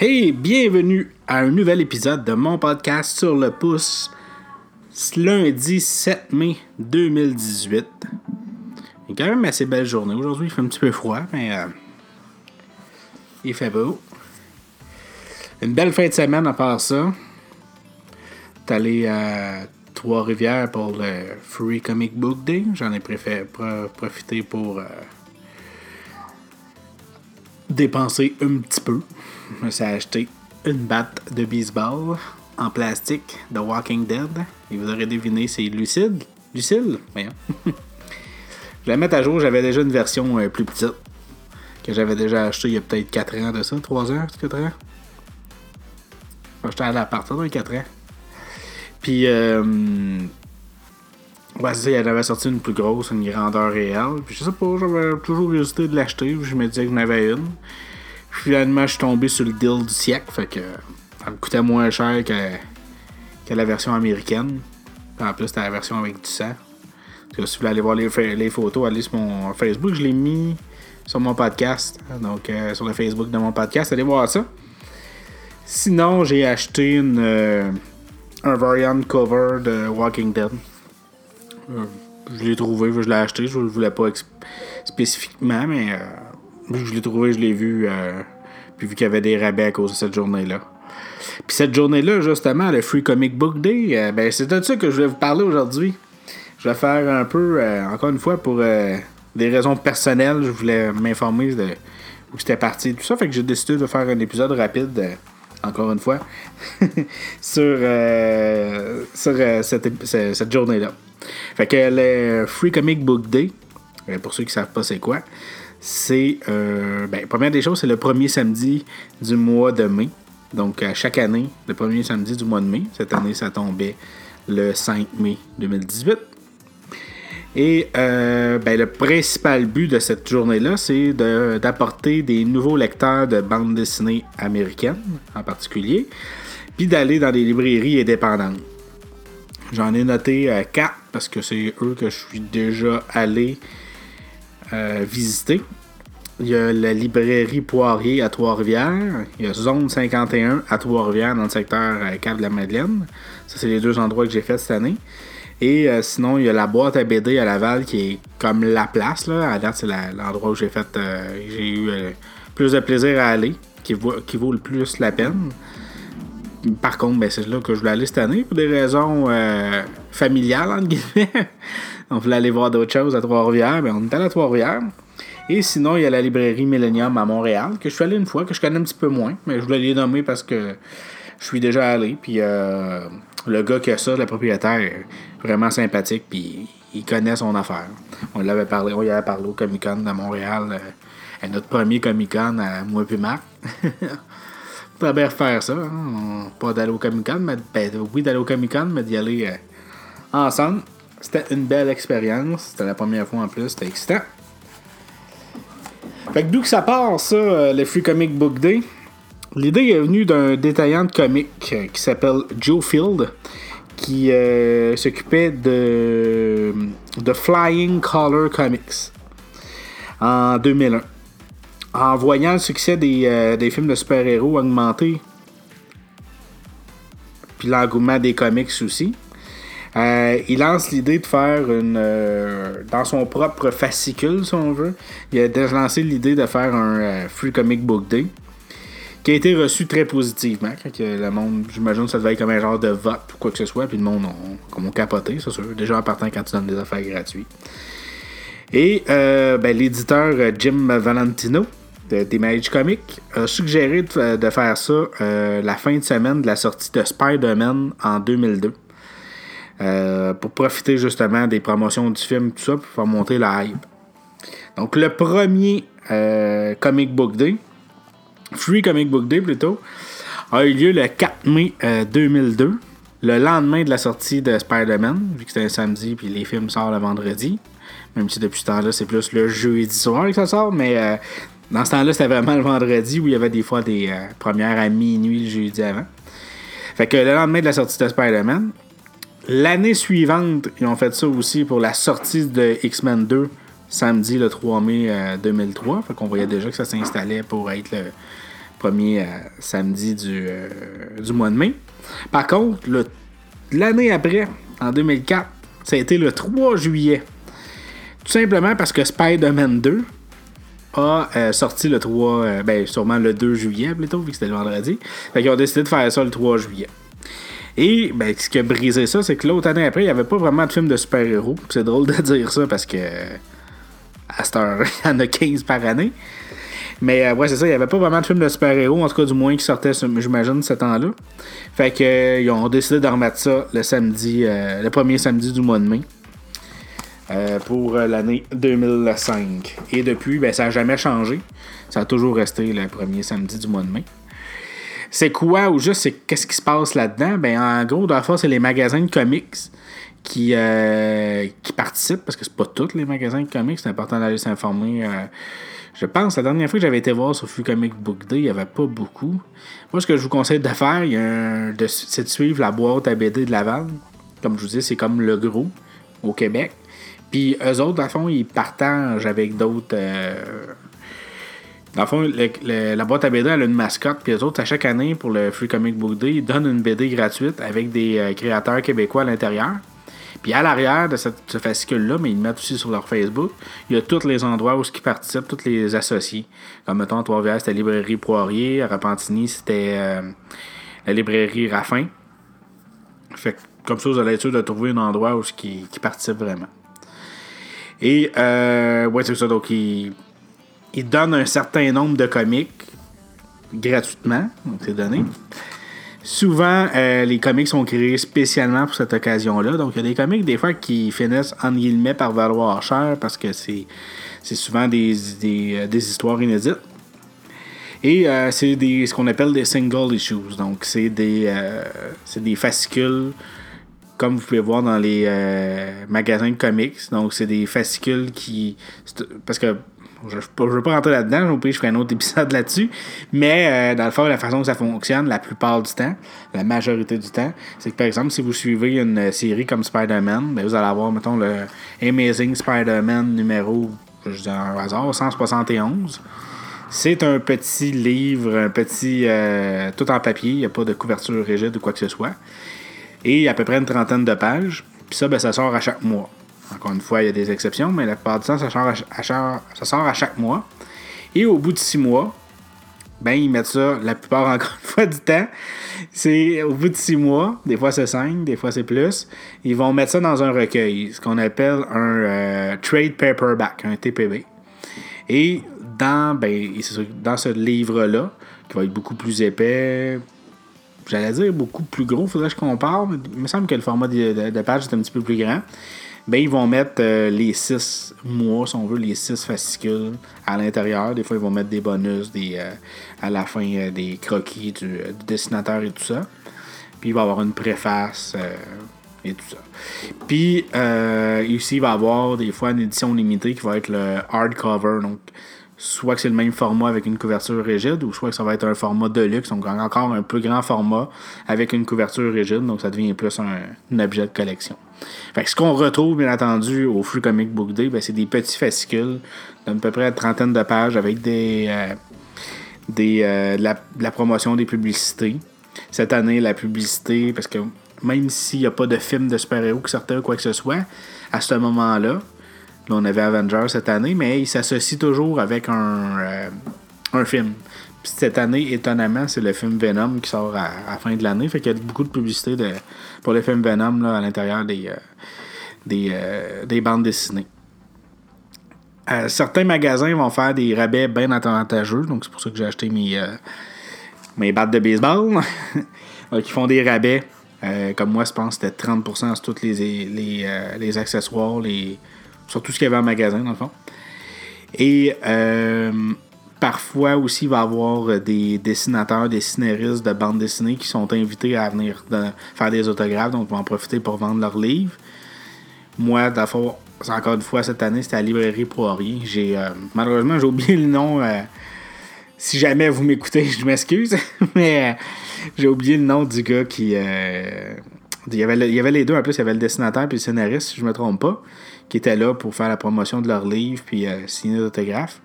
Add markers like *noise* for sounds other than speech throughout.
Hey, bienvenue à un nouvel épisode de mon podcast sur le pouce. Lundi 7 mai 2018. C'est quand même assez belle journée. Aujourd'hui, il fait un petit peu froid, mais euh, il fait beau. Une belle fin de semaine à part ça. T'es allé à Trois-Rivières pour le Free Comic Book Day. J'en ai préféré pro- profiter pour euh, dépenser un petit peu. Je me suis acheté une batte de baseball en plastique de Walking Dead. Et vous aurez deviné, c'est Lucide. Lucille? Voyons. *laughs* Je vais la mettre à jour. J'avais déjà une version euh, plus petite que j'avais déjà acheté il y a peut-être 4 ans de ça. 3 ans, 4 ans? J'étais allé à partir de 4 ans. Puis, euh, ouais, ça, il avait sorti une plus grosse, une grandeur réelle. Puis, je sais pas, j'avais toujours hésité de l'acheter. puis Je me disais que j'en avais une. Finalement, je suis tombé sur le deal du siècle. Fait que ça me coûtait moins cher que, que la version américaine. En plus, c'était la version avec du sang. Si vous voulez aller voir les, photos, allez sur mon Facebook. Je l'ai mis sur mon podcast. Donc, euh, sur le Facebook de mon podcast, allez voir ça. Sinon, j'ai acheté une, euh, un variant cover de Walking Dead. Euh, je l'ai trouvé, je l'ai acheté. Je ne le voulais pas spécifiquement, mais euh, je l'ai trouvé, je l'ai vu. euh, puis vu qu'il y avait des rabais à cause de cette journée-là. Puis cette journée-là, justement, le Free Comic Book Day, euh, ben, c'est de ça que je vais vous parler aujourd'hui. Je vais faire un peu, euh, encore une fois, pour euh, des raisons personnelles, je voulais m'informer de où c'était parti, tout ça. Fait que j'ai décidé de faire un épisode rapide, encore une fois, *laughs* sur, sur cette, cette journée-là. Fait que le Free Comic Book Day, pour ceux qui ne savent pas c'est quoi, c'est, euh, ben, première des choses, c'est le premier samedi du mois de mai. Donc, chaque année, le premier samedi du mois de mai. Cette année, ça tombait le 5 mai 2018. Et euh, ben, le principal but de cette journée-là, c'est d'apporter des nouveaux lecteurs de bandes dessinées américaines, en particulier, puis d'aller dans des librairies indépendantes. J'en ai noté euh, quatre parce que c'est eux que je suis déjà allé euh, visiter. Il y a la librairie Poirier à Trois-Rivières. Il y a Zone 51 à Trois-Rivières dans le secteur euh, Cap-de-la-Madeleine. Ça, c'est les deux endroits que j'ai fait cette année. Et euh, sinon, il y a la boîte à BD à Laval qui est comme la place. Là. À date, c'est la- l'endroit où j'ai fait. j'ai eu euh, plus de plaisir à aller, qui vaut, le plus la peine. Par contre, ben, c'est là que je voulais aller cette année pour des raisons familiales, entre guillemets. On voulait aller voir d'autres choses à Trois-Rivières. Ben, on est allé à Trois-Rivières. Et sinon, il y a la librairie Millennium à Montréal, que je suis allé une fois, que je connais un petit peu moins, mais je voulais les nommer parce que je suis déjà allé. Puis euh, le gars qui a ça, le propriétaire, est vraiment sympathique, puis il connaît son affaire. On l'avait parlé, on y avait parlé au Comic Con de Montréal, euh, à notre premier Comic Con à moi puis Marc. *laughs* Pourrait bien refaire ça. hein. Pas d'aller au Comic Con, mais ben, oui, d'aller au Comic Con, mais d'y aller euh, ensemble. C'était une belle expérience. C'était la première fois en plus. C'était excitant. Fait que d'où que ça part, ça, euh, le Free Comic Book Day? L'idée est venue d'un détaillant de comics euh, qui s'appelle Joe Field, qui euh, s'occupait de, de Flying Color Comics en 2001. En voyant le succès des, des films de super-héros augmenter, puis l'engouement des comics aussi, euh, il lance l'idée de faire une. euh, dans son propre fascicule, si on veut. Il a déjà lancé l'idée de faire un euh, Free Comic Book Day. Qui a été reçu très positivement. Quand le monde, j'imagine ça devait être comme un genre de vote ou quoi que ce soit. Puis le monde, ont, comme on capoté, c'est sûr. Déjà en partant quand tu donnes des affaires gratuites. Et ben, l'éditeur Jim Valentino de d'Image Comics a suggéré de, de faire ça la fin de semaine de la sortie de Spider-Man en 2002. Euh, pour profiter justement des promotions du film, tout ça, pour faire monter la hype. Donc, le premier euh, Comic Book Day, Free Comic Book Day plutôt, a eu lieu le 4 mai euh, 2002, le lendemain de la sortie de Spider-Man, vu que c'était un samedi puis les films sortent le vendredi. Même si depuis ce temps-là, c'est plus le jeudi soir que ça sort, mais euh, dans ce temps-là, c'était vraiment le vendredi où il y avait des fois des euh, premières à minuit le jeudi avant. Fait que le lendemain de la sortie de Spider-Man, l'année suivante, ils ont fait ça aussi pour la sortie de X-Men 2 samedi le 3 mai euh, 2003. Fait qu'on voyait déjà que ça s'installait pour être le premier samedi du, du mois de mai. Par contre, l'année après, en 2004, ça a été le 3 juillet. Tout simplement parce que Spider-Man 2 a euh, sorti le 3, euh, ben sûrement le 2 juillet plutôt, vu que c'était le vendredi. Fait qu'ils ont décidé de faire ça le 3 juillet. Et ben, ce qui a brisé ça, c'est que l'autre année après, il n'y avait pas vraiment de film de super-héros. C'est drôle de *laughs* dire ça parce que à cette heure, il y en a 15 par année. Mais euh, ouais, c'est ça, il n'y avait pas vraiment de film de super-héros, en tout cas du moins qui sortait, j'imagine, ce temps-là. Fait que ils ont décidé de remettre ça le samedi, le premier samedi du mois de mai. Euh, pour euh, l'année 2005. Et depuis, ben, ça n'a jamais changé. Ça a toujours resté le premier samedi du mois de mai. C'est quoi ou juste c'est qu'est-ce qui se passe là-dedans? Ben, en gros, dans fois, c'est les magasins de comics qui, euh, qui participent, parce que c'est pas tous les magasins de comics, c'est important d'aller s'informer. je pense, la dernière fois que j'avais été voir sur Free Comic Book Day, il n'y avait pas beaucoup. Moi, ce que je vous conseille de faire, c'est de suivre la boîte à BD de Laval. Comme je vous dis, c'est comme le gros au Québec. Puis eux autres, le fond, ils partagent avec d'autres. Euh, dans le fond, la boîte à BD, elle a une mascotte. Puis eux autres, à chaque année, pour le Free Comic Book Day, ils donnent une BD gratuite avec des euh, créateurs québécois à l'intérieur. Puis à l'arrière de cette, ce fascicule-là, mais ils le mettent aussi sur leur Facebook, il y a tous les endroits où ils participent, tous les associés. Comme mettons, à Trois-Rivières, c'était la librairie Poirier. À Repentigny, c'était euh, la librairie Raffin. Fait que, comme ça, vous allez être sûr de trouver un endroit où ils, qui participent vraiment. Et, euh, ouais, c'est ça. Donc, il, il donne un certain nombre de comics gratuitement. Donc, c'est donné. Souvent, euh, les comics sont créés spécialement pour cette occasion-là. Donc, il y a des comics, des fois, qui finissent, en guillemets, par valoir cher parce que c'est, souvent des, des, euh, des, histoires inédites. Et euh, c'est des, ce qu'on appelle des single issues. Donc, c'est des, c'est des fascicules comme vous pouvez voir dans les magasins de comics. Donc, c'est des fascicules qui. Parce que je ne veux pas rentrer là-dedans, je ferai un autre épisode là-dessus. Mais euh, dans le fond, la façon que ça fonctionne, la plupart du temps, la majorité du temps, c'est que par exemple, si vous suivez une série comme Spider-Man, ben, vous allez avoir, mettons, le Amazing Spider-Man numéro, je dis un hasard, 171. C'est un petit livre, un petit. Euh, tout en papier, il n'y a pas de couverture rigide ou quoi que ce soit et à peu près une trentaine de pages. Puis ça, ben, ça sort à chaque mois. Encore une fois, il y a des exceptions, mais la plupart du temps, ça sort à, chaque mois. Et au bout de six mois, ben, ils mettent ça, la plupart, *laughs* encore une fois, du temps. C'est au bout de six mois, des fois c'est cinq, des fois c'est plus. Ils vont mettre ça dans un recueil, ce qu'on appelle un euh, trade paperback, un TPB. Et dans, ben, dans ce livre-là, qui va être beaucoup plus épais, j'allais dire beaucoup plus gros, faudrait que je compare, mais il me semble que le format de, page est un petit peu plus grand. Ben, ils vont mettre euh, les six mois, si on veut, les six fascicules à l'intérieur. Des fois, ils vont mettre des bonus des, euh, à la fin euh, des croquis du, dessinateur et tout ça. Puis il va y avoir une préface et tout ça. Puis ici, il va y avoir des fois une édition limitée qui va être le hardcover. Donc, soit que c'est le même format avec une couverture rigide, ou soit que ça va être un format de luxe, donc encore un plus grand format avec une couverture rigide, donc ça devient plus un, objet de collection. Fait ce qu'on retrouve, bien entendu, au Free Comic Book Day, ben, c'est des petits fascicules d'à peu près une trentaine de pages avec des, euh, des euh, la, promotion des publicités. Cette année, la publicité, parce que même s'il n'y a pas de film de super-héros qui sortait ou quoi que ce soit, à ce moment-là, Là, on avait Avengers cette année, mais il s'associe toujours avec un, euh, un film. Cette année, étonnamment, c'est le film Venom qui sort à, la fin de l'année. Fait qu'il y a beaucoup de publicité pour le film Venom à l'intérieur des, euh, euh, des, bandes dessinées. certains magasins vont faire des rabais bien avantageux, donc c'est pour ça que j'ai acheté mes, mes battes de baseball. *laughs* qui font des rabais. comme moi, je pense que c'était 30% sur tous les, accessoires, les, sur tout ce qu'il y avait en magasin, dans le fond. Et euh, parfois aussi, il va y avoir des dessinateurs, des scénaristes de bande dessinée qui sont invités à venir faire des autographes, donc ils vont en profiter pour vendre leurs livres. Moi, d'abord, encore une fois, cette année, c'était à la librairie Poirier. J'ai, euh, malheureusement, j'ai oublié le nom. Euh, si jamais vous m'écoutez, je m'excuse, *laughs* mais j'ai oublié le nom du gars qui Il y, avait les deux. En plus, il y avait le dessinateur et le scénariste, si je ne me trompe pas, qui étaient là pour faire la promotion de leur livre puis euh, signer d'autographes.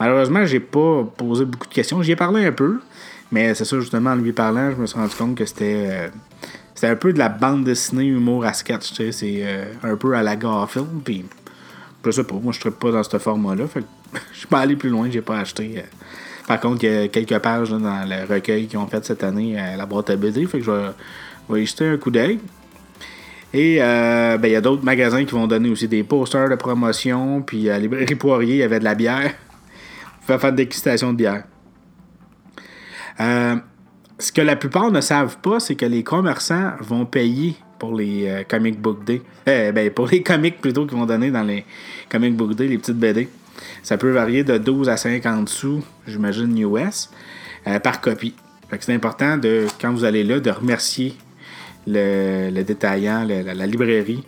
Malheureusement, j'ai pas posé beaucoup de questions. J'y ai parlé un peu, mais c'est ça, justement, en lui parlant, je me suis rendu compte que c'était. Euh, un peu de la bande dessinée humour à sketch. C'est euh, un peu à la Garfield, puis. Je sais pas, moi je ne pas dans ce format-là. *laughs* Je suis pas allé plus loin, j'ai pas acheté. Par contre, il y a quelques pages dans le recueil qu'ils ont fait cette année à la boîte à BD. Fait que je vais, y jeter un coup d'œil. Et euh, ben, il y a d'autres magasins qui vont donner aussi des posters de promotion. Puis à Librairie Poirier, il y avait de la bière. On faire faire dégustation de bière. Euh, ce que la plupart ne savent pas, c'est que les commerçants vont payer pour les euh, comic book day. ben, pour les comics plutôt qu'ils vont donner dans les comic book day, les petites BD. Ça peut varier de 12 à 50 sous, j'imagine, US, euh, par copie. c'est important, de, quand vous allez là, de remercier le, détaillant, la, librairie,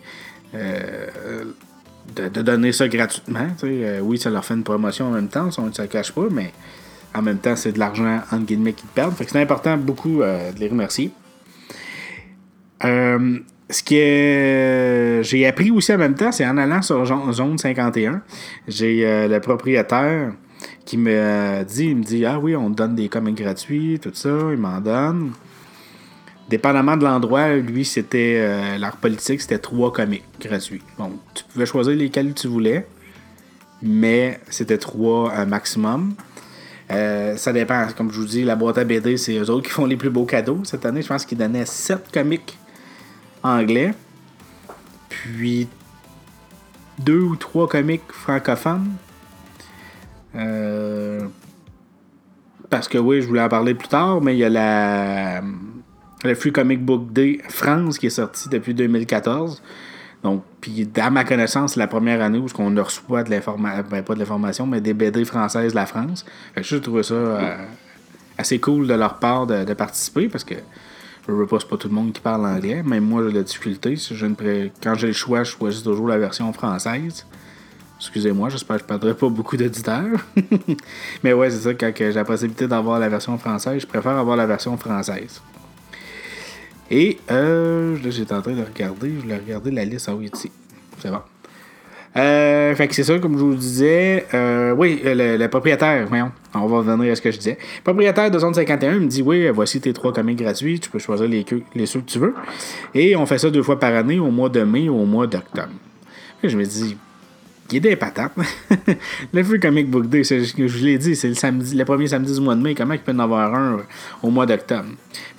euh, de, donner ça gratuitement. Euh, oui, ça leur fait une promotion en même temps, ça ne cache pas, mais en même temps, c'est de l'argent, entre guillemets, qu'ils perdent. c'est important beaucoup de les remercier ce que j'ai appris aussi en même temps, c'est en allant sur Zone 51, j'ai euh, le propriétaire qui me dit, il me dit Ah oui, on donne des comics gratuits, tout ça, il m'en donne. Dépendamment de l'endroit, lui, c'était euh, leur politique, c'était trois comics gratuits. Bon, tu pouvais choisir lesquels tu voulais, mais c'était trois un maximum. Euh, ça dépend, comme je vous dis, la boîte à BD, c'est eux autres qui font les plus beaux cadeaux. Cette année, je pense qu'ils donnaient sept comics anglais, puis deux ou trois comics francophones. Euh, parce que oui, je voulais en parler plus tard, mais il y a la, le Free Comic Book Day France qui est sorti depuis 2014. Donc, puis à ma connaissance, c'est la première année où on ne reçoit de l'information, ben, pas de l'information, mais des BD françaises de la France. Fait que je trouve ça euh, assez cool de leur part de participer parce que je veux pas, tout le monde qui parle anglais. Même moi, j'ai la difficulté. Si Quand j'ai le choix, je choisis toujours la version française. Excusez-moi, j'espère que je ne perdrai pas beaucoup d'auditeurs. *laughs* Mais ouais, c'est ça, quand j'ai la possibilité d'avoir la version française, je préfère avoir la version française. Et euh, j'étais en train de regarder, je voulais regarder la liste. Ah oui, ici. C'est bon. Euh, fait que c'est ça, comme je vous disais. Euh, oui, le, propriétaire, voyons, on va revenir à ce que je disais. Le propriétaire de Zone 51 me dit Oui, voici tes trois comics gratuits, tu peux choisir les, les ceux que tu veux. Et on fait ça deux fois par année, au mois de mai ou au mois d'octobre. Je me dis qui est des *laughs* le Free Comic Book Day, je l'ai dit, c'est le samedi, le premier samedi du mois de mai. Comment il peut en avoir un au mois d'octobre?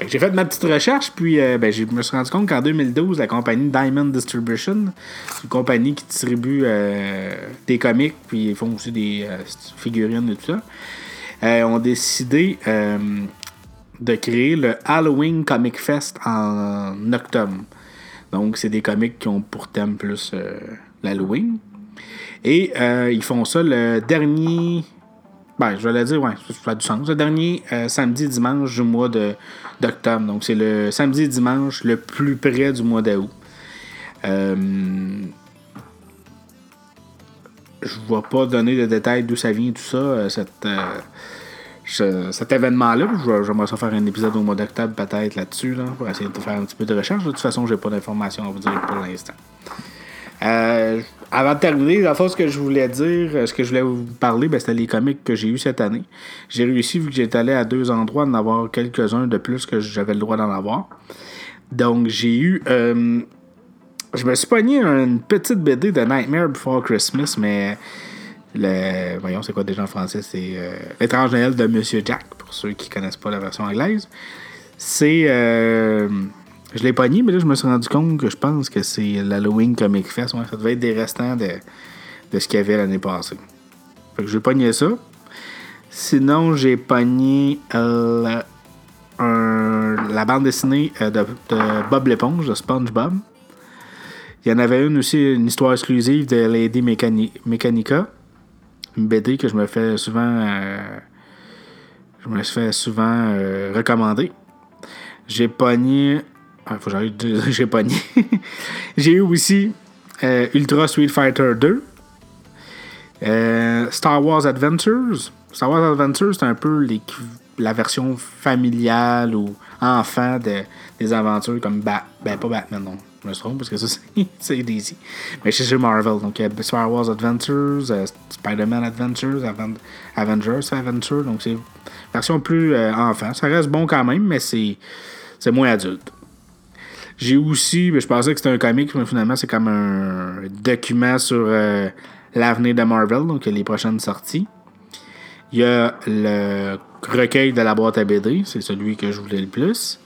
J'ai fait ma petite recherche, puis euh, ben, je me suis rendu compte qu'en 2012, la compagnie Diamond Distribution, c'est une compagnie qui distribue euh, des comics, puis ils font aussi des euh, figurines et tout ça, ont décidé de créer le Halloween Comic Fest en octobre. Donc, c'est des comics qui ont pour thème plus l'Halloween. Et euh, ils font ça le dernier. Ben, je vais le dire, ouais, ça fait du sens. Le dernier euh, samedi dimanche du mois d'octobre. Donc, c'est le samedi dimanche le plus près du mois d'août. Euh, je ne vais pas donner de détails d'où ça vient, tout ça, cet événement-là. J'aimerais ça faire un épisode au mois d'octobre, peut-être là-dessus, là, pour essayer de faire un petit peu de recherche. De toute façon, j'ai pas d'informations à vous dire pour l'instant. Avant de terminer, la fois, ce que je voulais dire, ce que je voulais vous parler, ben, c'était les comics que j'ai eu cette année. J'ai réussi, vu que j'étais allé à deux endroits, d'en avoir quelques-uns de plus que j'avais le droit d'en avoir. Donc, j'ai eu. Euh, je me suis pogné une petite BD de Nightmare Before Christmas, mais. Le, voyons, c'est quoi déjà en français? C'est euh, L'étrange Noël de Monsieur Jack, pour ceux qui connaissent pas la version anglaise. C'est. Euh, je l'ai pogné, mais là, je me suis rendu compte que je pense que c'est l'Halloween Comic Fest. Ça devait être des restants de, de ce qu'il y avait l'année passée. Fait que j'ai pogné ça. Sinon, j'ai pogné euh, la bande dessinée euh, de, Bob l'éponge, de SpongeBob. Il y en avait une aussi, une histoire exclusive de Lady Mechanica. Une BD que je me fais souvent. Euh, je me fais souvent recommander. J'ai pogné ah, faut que *laughs* j'ai pogné. j'ai eu aussi euh, Ultra Street Fighter 2. Euh, Star Wars Adventures. Star Wars Adventures, c'est un peu la version familiale ou enfant de, des aventures comme Bat, ben pas Batman non, je me trompe parce que ça *laughs* c'est DC. Mais c'est chez Marvel, donc il y a Star Wars Adventures, euh, Spider-Man Adventures, Avengers Adventures, donc c'est version plus euh, enfant. Ça reste bon quand même, mais c'est moins adulte. J'ai aussi, ben, je pensais que c'était un comic, mais finalement c'est comme un document sur euh, l'avenir de Marvel, donc les prochaines sorties. Il y a le recueil de la boîte à BD, c'est celui que je voulais le plus.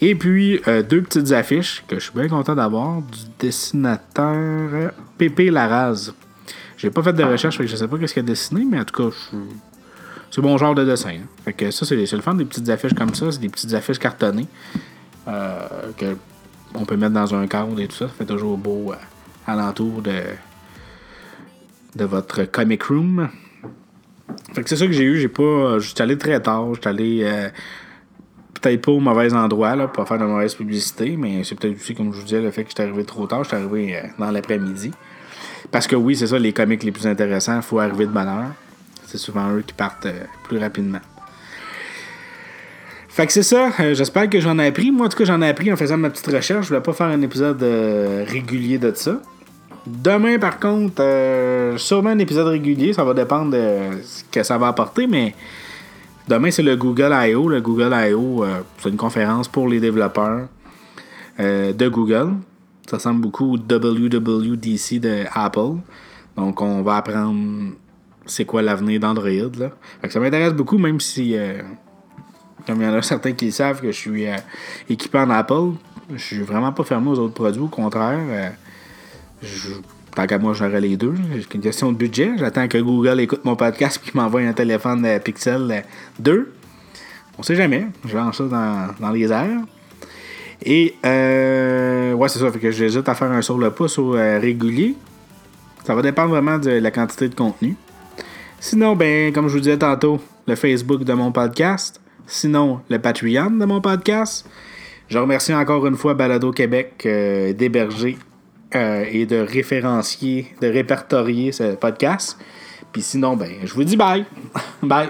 Et puis, euh, deux petites affiches que je suis bien content d'avoir du dessinateur Pépé Larraz. J'ai pas fait de recherche, je sais pas ce qu'il a dessiné, mais en tout cas, c'est bon genre de dessin. Hein. Fait que ça, c'est le fun des petites affiches comme ça, c'est des petites affiches cartonnées que on peut mettre dans un cadre et tout ça. Ça fait toujours beau euh, alentour de, de votre comic room. Fait que c'est ça que j'ai eu. J'ai pas. J'étais allé très tard. J'étais allé. Euh, peut-être pas au mauvais endroit, là, pour faire de mauvaise publicité, mais c'est peut-être aussi, comme je vous disais, le fait que j'étais arrivé trop tard. J'étais arrivé euh, dans l'après-midi. Parce que oui, c'est ça, les comics les plus intéressants, il faut arriver de bonne heure. C'est souvent eux qui partent euh, plus rapidement. Fait que c'est ça. J'espère que j'en ai appris. Moi, en tout cas, j'en ai appris en faisant ma petite recherche. Je voulais pas faire un épisode régulier de ça. Demain, par contre, euh, sûrement un épisode régulier. Ça va dépendre de ce que ça va apporter, mais demain, c'est le Google I.O. Le Google I.O., euh, c'est une conférence pour les développeurs euh, de Google. Ça ressemble beaucoup au WWDC de Apple. Donc, on va apprendre c'est quoi l'avenir d'Android. Ça m'intéresse beaucoup, même si, comme il y en a certains qui savent que je suis équipé en Apple, je suis vraiment pas fermé aux autres produits. Au contraire tant qu'à moi, j'aurais les deux. C'est une question de budget. J'attends que Google écoute mon podcast et qu'il m'envoie un téléphone euh, Pixel 2. Euh, On sait jamais. Je lance ça dans, les airs. Et, euh, ouais, c'est ça. Fait que j'hésite à faire un sur le pouce au régulier. Ça va dépendre vraiment de la quantité de contenu. Sinon, ben, comme je vous disais tantôt, le Facebook de mon podcast. Sinon, le Patreon de mon podcast. Je remercie encore une fois Balado Québec d'héberger euh, et de référencier, de répertorier ce podcast. Puis sinon, ben, je vous dis bye. *laughs* bye.